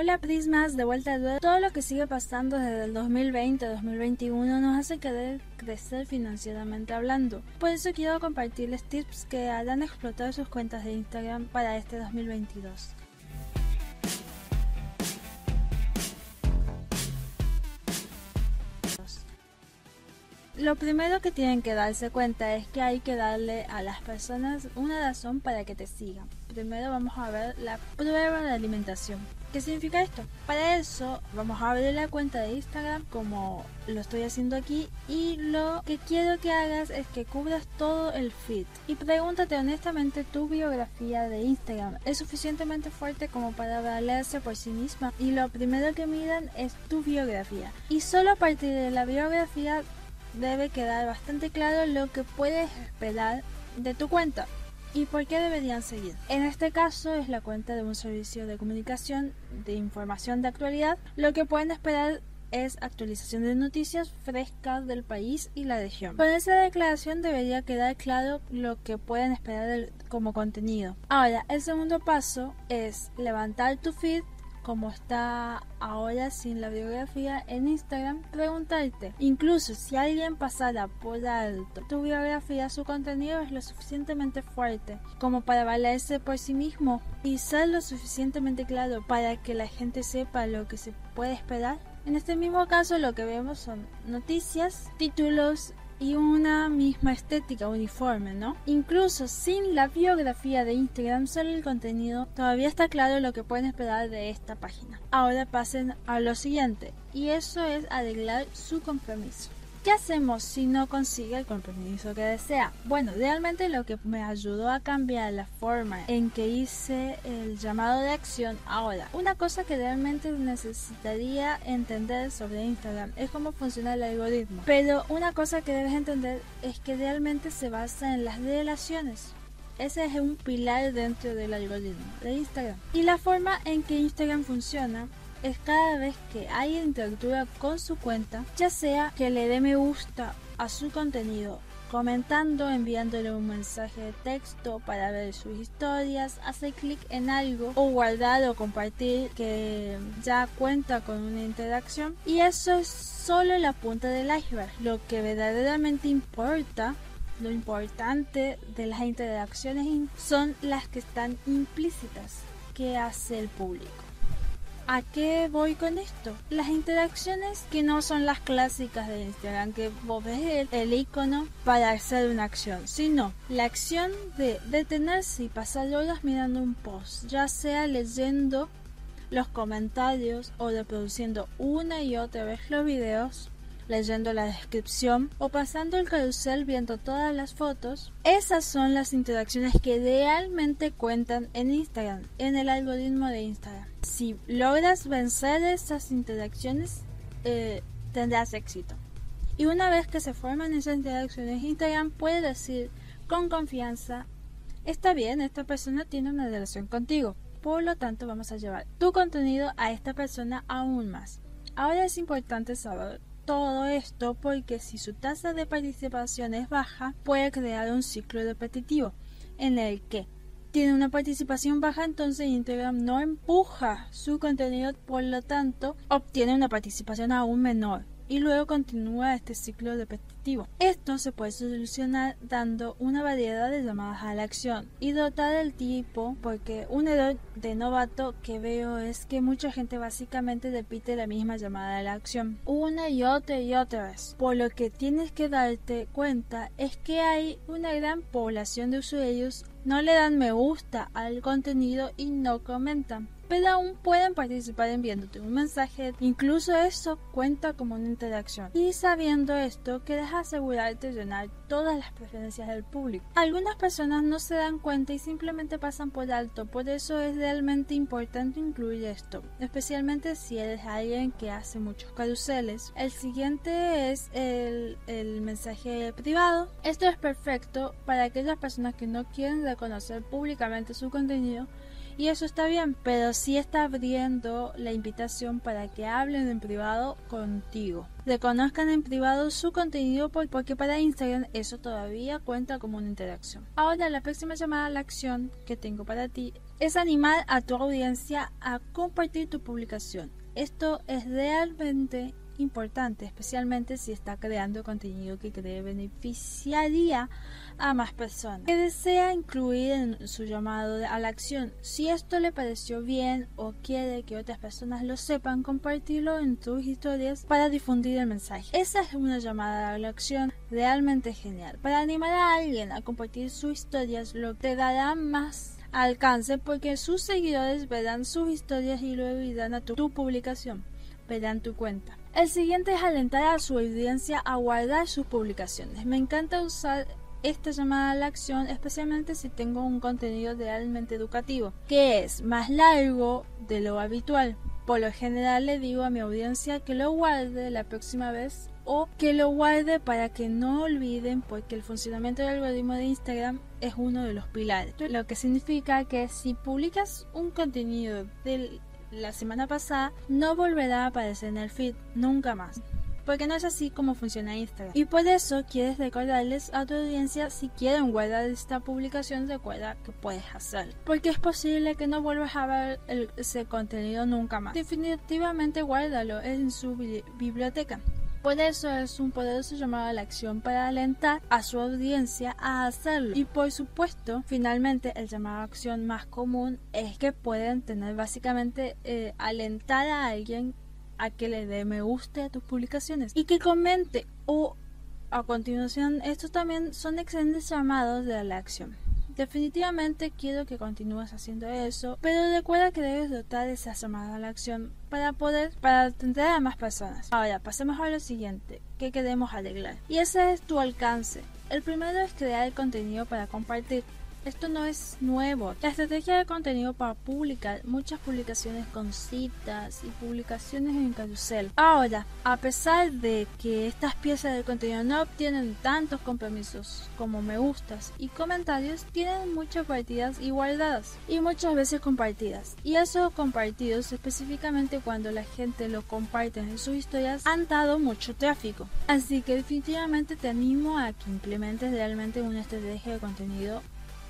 Hola Prismas, de vuelta a Todo lo que sigue pasando desde el 2020-2021 nos hace querer crecer financieramente hablando. Por eso quiero compartirles tips que harán explotar sus cuentas de Instagram para este 2022. Lo primero que tienen que darse cuenta es que hay que darle a las personas una razón para que te sigan. Primero vamos a ver la prueba de alimentación. ¿Qué significa esto? Para eso vamos a abrir la cuenta de Instagram como lo estoy haciendo aquí y lo que quiero que hagas es que cubras todo el feed. Y pregúntate honestamente tu biografía de Instagram. Es suficientemente fuerte como para valerse por sí misma y lo primero que miran es tu biografía. Y solo a partir de la biografía debe quedar bastante claro lo que puedes esperar de tu cuenta y por qué deberían seguir. En este caso es la cuenta de un servicio de comunicación de información de actualidad. Lo que pueden esperar es actualización de noticias frescas del país y la región. Con esa declaración debería quedar claro lo que pueden esperar como contenido. Ahora, el segundo paso es levantar tu feed como está ahora sin la biografía en Instagram, preguntarte, incluso si alguien pasara por alto tu biografía, su contenido es lo suficientemente fuerte como para valerse por sí mismo y ser lo suficientemente claro para que la gente sepa lo que se puede esperar. En este mismo caso lo que vemos son noticias, títulos y una misma estética uniforme, ¿no? Incluso sin la biografía de Instagram, solo el contenido, todavía está claro lo que pueden esperar de esta página. Ahora pasen a lo siguiente, y eso es arreglar su compromiso. ¿Qué hacemos si no consigue el compromiso que desea? Bueno, realmente lo que me ayudó a cambiar la forma en que hice el llamado de acción ahora. Una cosa que realmente necesitaría entender sobre Instagram es cómo funciona el algoritmo. Pero una cosa que debes entender es que realmente se basa en las relaciones. Ese es un pilar dentro del algoritmo de Instagram. Y la forma en que Instagram funciona es cada vez que alguien interactúa con su cuenta, ya sea que le dé me gusta a su contenido, comentando, enviándole un mensaje de texto para ver sus historias, hacer clic en algo o guardar o compartir que ya cuenta con una interacción. Y eso es solo la punta del iceberg. Lo que verdaderamente importa lo importante de las interacciones son las que están implícitas que hace el público. ¿A qué voy con esto? Las interacciones que no son las clásicas de Instagram, que vos ves el, icono para hacer una acción, sino la acción de detenerse y pasar horas mirando un post, ya sea leyendo los comentarios o reproduciendo una y otra vez los videos leyendo la descripción o pasando el carrusel viendo todas las fotos. Esas son las interacciones que realmente cuentan en Instagram, en el algoritmo de Instagram. Si logras vencer esas interacciones, eh, tendrás éxito. Y una vez que se forman esas interacciones, Instagram puede decir con confianza, está bien, esta persona tiene una relación contigo. Por lo tanto, vamos a llevar tu contenido a esta persona aún más. Ahora es importante saber todo esto porque si su tasa de participación es baja, puede crear un ciclo repetitivo en el que tiene una participación baja, entonces Instagram no empuja su contenido, por lo tanto obtiene una participación aún menor y luego continúa este ciclo repetitivo. Esto se puede solucionar dando una variedad de llamadas a la acción y dotar el tipo porque un error de novato que veo es que mucha gente básicamente repite la misma llamada a la acción una y otra y otra vez. Por lo que tienes que darte cuenta es que hay una gran población de usuarios no le dan me gusta al contenido y no comentan pero aún pueden participar enviándote un mensaje. Incluso eso cuenta como una interacción. Y sabiendo esto, quieres asegurarte de llenar todas las preferencias del público. Algunas personas no se dan cuenta y simplemente pasan por alto, por eso es realmente importante incluir esto, especialmente si eres alguien que hace muchos caruseles. El siguiente es el, el mensaje privado. Esto es perfecto para aquellas personas que no quieren reconocer públicamente su contenido y eso está bien, pero sí está abriendo la invitación para que hablen en privado contigo. Reconozcan en privado su contenido porque para Instagram eso todavía cuenta como una interacción. Ahora la próxima llamada a la acción que tengo para ti es animar a tu audiencia a compartir tu publicación. Esto es realmente importante, especialmente si está creando contenido que cree beneficiaría a más personas. Que desea incluir en su llamado a la acción. Si esto le pareció bien o quiere que otras personas lo sepan, compartirlo en tus historias para difundir el mensaje. Esa es una llamada a la acción realmente genial. Para animar a alguien a compartir sus historias, lo te dará más alcance porque sus seguidores verán sus historias y luego irán a tu publicación, verán tu cuenta. El siguiente es alentar a su audiencia a guardar sus publicaciones. Me encanta usar esta llamada a la acción, especialmente si tengo un contenido realmente educativo, que es más largo de lo habitual. Por lo general le digo a mi audiencia que lo guarde la próxima vez o que lo guarde para que no olviden porque el funcionamiento del algoritmo de Instagram es uno de los pilares. Lo que significa que si publicas un contenido del la semana pasada no volverá a aparecer en el feed nunca más. Porque no es así como funciona Instagram. Y por eso quieres recordarles a tu audiencia si quieren guardar esta publicación, recuerda que puedes hacerlo. Porque es posible que no vuelvas a ver ese contenido nunca más. Definitivamente guárdalo en su biblioteca. Por eso es un poderoso llamado a la acción para alentar a su audiencia a hacerlo. Y por supuesto, finalmente el llamado a acción más común es que pueden tener básicamente eh, alentar a alguien a que le dé me guste a tus publicaciones y que comente o a continuación estos también son excelentes llamados de la acción. Definitivamente quiero que continúes haciendo eso, pero recuerda que debes dotar esa llamada a la acción para poder, para atender a más personas. Ahora, pasemos a lo siguiente, que queremos arreglar. Y ese es tu alcance. El primero es crear contenido para compartir. Esto no es nuevo. La estrategia de contenido para publicar muchas publicaciones con citas y publicaciones en carrusel. Ahora, a pesar de que estas piezas de contenido no obtienen tantos compromisos como me gustas y comentarios, tienen muchas partidas y guardadas y muchas veces compartidas. Y esos compartidos, específicamente cuando la gente lo comparte en sus historias, han dado mucho tráfico. Así que definitivamente te animo a que implementes realmente una estrategia de contenido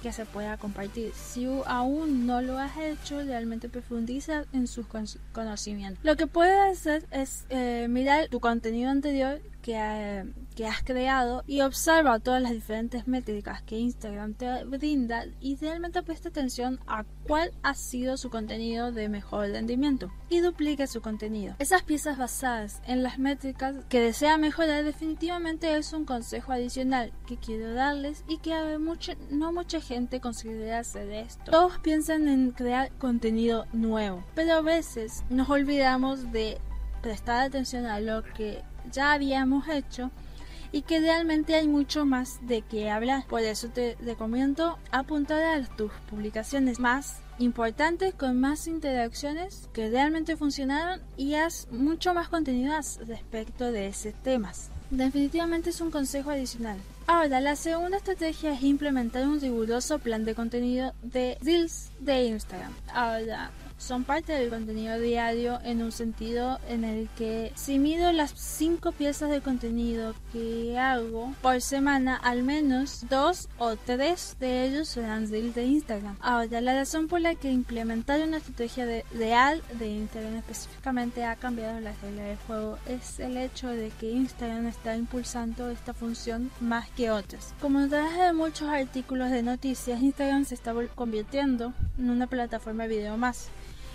que se pueda compartir. Si aún no lo has hecho, realmente profundiza en sus conocimientos. Lo que puedes hacer es eh, mirar tu contenido anterior que, eh, que has creado y observa todas las diferentes métricas que Instagram te brinda y realmente presta atención a cuál ha sido su contenido de mejor rendimiento y duplique su contenido. Esas piezas basadas en las métricas que desea mejorar definitivamente es un consejo adicional que quiero darles y que mucho, no mucha gente considera hacer esto. Todos piensan en crear contenido nuevo, pero a veces nos olvidamos de prestar atención a lo que ya habíamos hecho y que realmente hay mucho más de qué hablar. Por eso te recomiendo apuntar a tus publicaciones más importantes con más interacciones que realmente funcionaron y haz mucho más contenido respecto de ese temas. Definitivamente es un consejo adicional. Ahora, la segunda estrategia es implementar un riguroso plan de contenido de Reels de Instagram. Ahora, son parte del contenido diario en un sentido en el que si mido las cinco piezas de contenido que hago por semana, al menos dos o tres de ellos serán de Instagram. Ahora, la razón por la que implementar una estrategia de, real de Instagram específicamente ha cambiado la regla del juego es el hecho de que Instagram está impulsando esta función más que otras. Como traje de muchos artículos de noticias, Instagram se está convirtiendo en una plataforma de video más.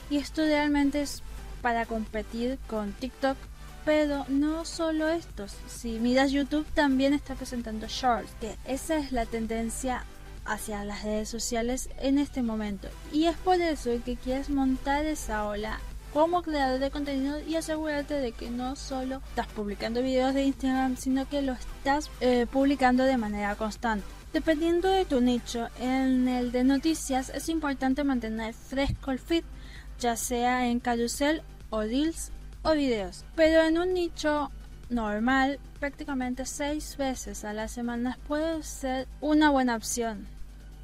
Y esto realmente es para competir con TikTok. Pero no solo estos. Si miras YouTube también está presentando shorts. Que esa es la tendencia hacia las redes sociales en este momento. Y es por eso que quieres montar esa ola como creador de contenido y asegurarte de que no solo estás publicando videos de Instagram, sino que lo estás eh, publicando de manera constante. Dependiendo de tu nicho, en el de noticias es importante mantener fresco el feed ya sea en carrusel o deals o videos. Pero en un nicho normal, prácticamente seis veces a la semana puede ser una buena opción.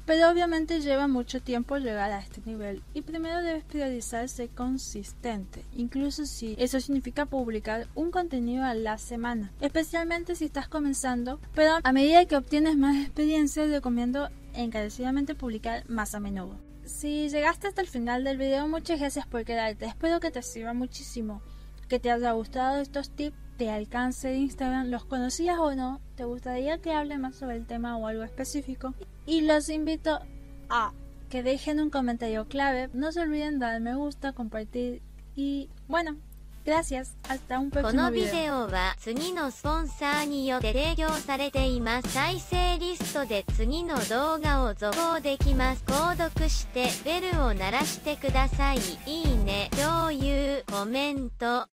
Pero obviamente lleva mucho tiempo llegar a este nivel y primero debes priorizar ser consistente, incluso si eso significa publicar un contenido a la semana, especialmente si estás comenzando, pero a medida que obtienes más experiencia recomiendo encarecidamente publicar más a menudo Si llegaste hasta el final del video, muchas gracias por quedarte. Espero que te sirva muchísimo. Que te haya gustado estos tips de alcance de Instagram. ¿Los conocías o no? ¿Te gustaría que hable más sobre el tema o algo específico? Y los invito a que dejen un comentario clave. No se olviden dar me gusta, compartir y bueno, Gracias. Hasta un こ próximo のビ.デオは次のスポンサーによって提供されています。再生リストで次の動画を続行できます。購読してベルを鳴らしてください。いいね、共有、コメント。